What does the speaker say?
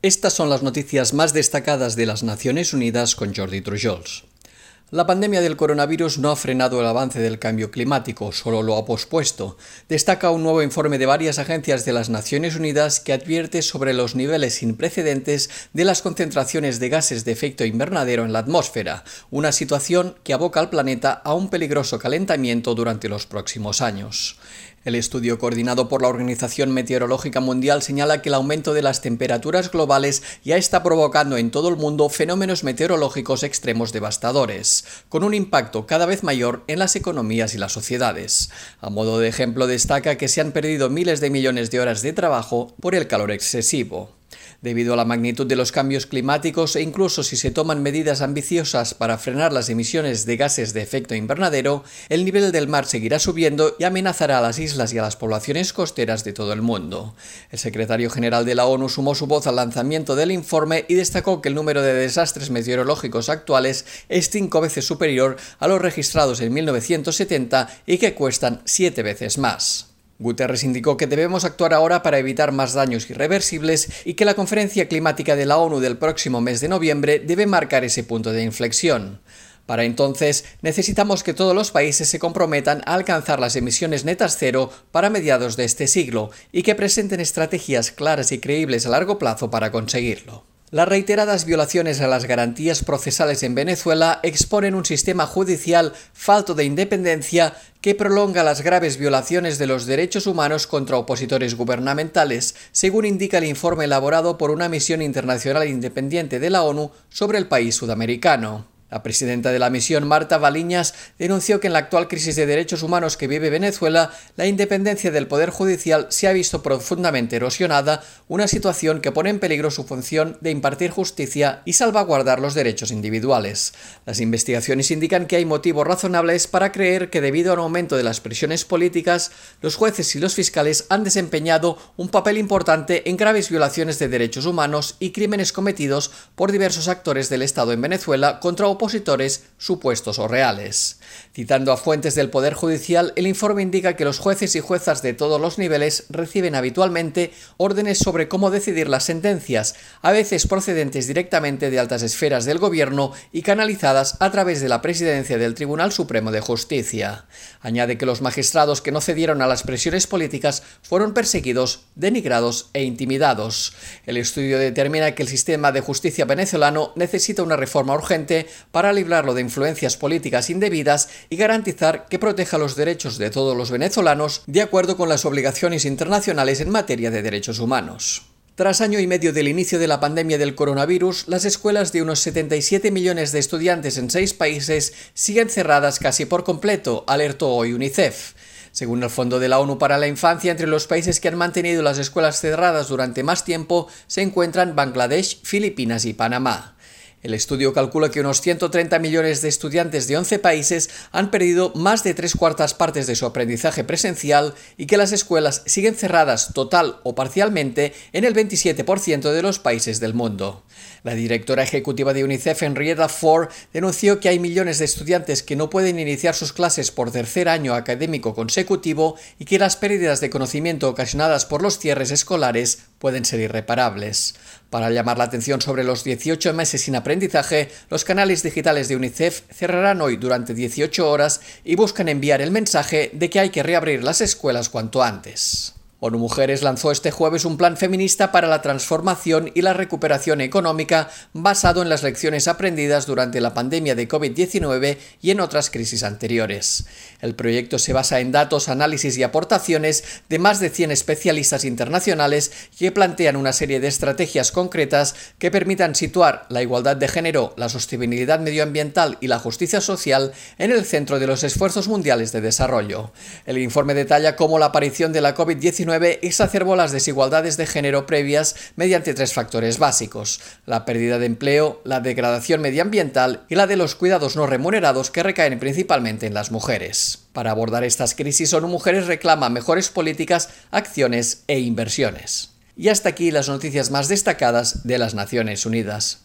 Estas son las noticias más destacadas de las Naciones Unidas con Jordi Trujols. La pandemia del coronavirus no ha frenado el avance del cambio climático, solo lo ha pospuesto. Destaca un nuevo informe de varias agencias de las Naciones Unidas que advierte sobre los niveles sin precedentes de las concentraciones de gases de efecto invernadero en la atmósfera, una situación que aboca al planeta a un peligroso calentamiento durante los próximos años. El estudio coordinado por la Organización Meteorológica Mundial señala que el aumento de las temperaturas globales ya está provocando en todo el mundo fenómenos meteorológicos extremos devastadores, con un impacto cada vez mayor en las economías y las sociedades. A modo de ejemplo destaca que se han perdido miles de millones de horas de trabajo por el calor excesivo. Debido a la magnitud de los cambios climáticos e incluso si se toman medidas ambiciosas para frenar las emisiones de gases de efecto invernadero, el nivel del mar seguirá subiendo y amenazará a las islas y a las poblaciones costeras de todo el mundo. El secretario general de la ONU sumó su voz al lanzamiento del informe y destacó que el número de desastres meteorológicos actuales es cinco veces superior a los registrados en 1970 y que cuestan siete veces más. Guterres indicó que debemos actuar ahora para evitar más daños irreversibles y que la conferencia climática de la ONU del próximo mes de noviembre debe marcar ese punto de inflexión. Para entonces, necesitamos que todos los países se comprometan a alcanzar las emisiones netas cero para mediados de este siglo y que presenten estrategias claras y creíbles a largo plazo para conseguirlo. Las reiteradas violaciones a las garantías procesales en Venezuela exponen un sistema judicial falto de independencia que prolonga las graves violaciones de los derechos humanos contra opositores gubernamentales, según indica el informe elaborado por una misión internacional independiente de la ONU sobre el país sudamericano. La presidenta de la misión, Marta Baliñas, denunció que en la actual crisis de derechos humanos que vive Venezuela, la independencia del Poder Judicial se ha visto profundamente erosionada, una situación que pone en peligro su función de impartir justicia y salvaguardar los derechos individuales. Las investigaciones indican que hay motivos razonables para creer que debido al aumento de las presiones políticas, los jueces y los fiscales han desempeñado un papel importante en graves violaciones de derechos humanos y crímenes cometidos por diversos actores del Estado en Venezuela contra opositores supuestos o reales. Citando a fuentes del Poder Judicial, el informe indica que los jueces y juezas de todos los niveles reciben habitualmente órdenes sobre cómo decidir las sentencias, a veces procedentes directamente de altas esferas del gobierno y canalizadas a través de la presidencia del Tribunal Supremo de Justicia. Añade que los magistrados que no cedieron a las presiones políticas fueron perseguidos, denigrados e intimidados. El estudio determina que el sistema de justicia venezolano necesita una reforma urgente para librarlo de influencias políticas indebidas y garantizar que proteja los derechos de todos los venezolanos de acuerdo con las obligaciones internacionales en materia de derechos humanos. Tras año y medio del inicio de la pandemia del coronavirus, las escuelas de unos 77 millones de estudiantes en seis países siguen cerradas casi por completo, alertó hoy UNICEF. Según el Fondo de la ONU para la Infancia, entre los países que han mantenido las escuelas cerradas durante más tiempo se encuentran Bangladesh, Filipinas y Panamá. El estudio calcula que unos 130 millones de estudiantes de 11 países han perdido más de tres cuartas partes de su aprendizaje presencial y que las escuelas siguen cerradas total o parcialmente en el 27% de los países del mundo. La directora ejecutiva de UNICEF, Henrietta Ford, denunció que hay millones de estudiantes que no pueden iniciar sus clases por tercer año académico consecutivo y que las pérdidas de conocimiento ocasionadas por los cierres escolares pueden ser irreparables. Para llamar la atención sobre los 18 meses sin aprendizaje, los canales digitales de UNICEF cerrarán hoy durante 18 horas y buscan enviar el mensaje de que hay que reabrir las escuelas cuanto antes. ONU Mujeres lanzó este jueves un plan feminista para la transformación y la recuperación económica basado en las lecciones aprendidas durante la pandemia de COVID-19 y en otras crisis anteriores. El proyecto se basa en datos, análisis y aportaciones de más de 100 especialistas internacionales que plantean una serie de estrategias concretas que permitan situar la igualdad de género, la sostenibilidad medioambiental y la justicia social en el centro de los esfuerzos mundiales de desarrollo. El informe detalla cómo la aparición de la COVID-19 exacerbó las desigualdades de género previas mediante tres factores básicos, la pérdida de empleo, la degradación medioambiental y la de los cuidados no remunerados que recaen principalmente en las mujeres. Para abordar estas crisis, ONU Mujeres reclama mejores políticas, acciones e inversiones. Y hasta aquí las noticias más destacadas de las Naciones Unidas.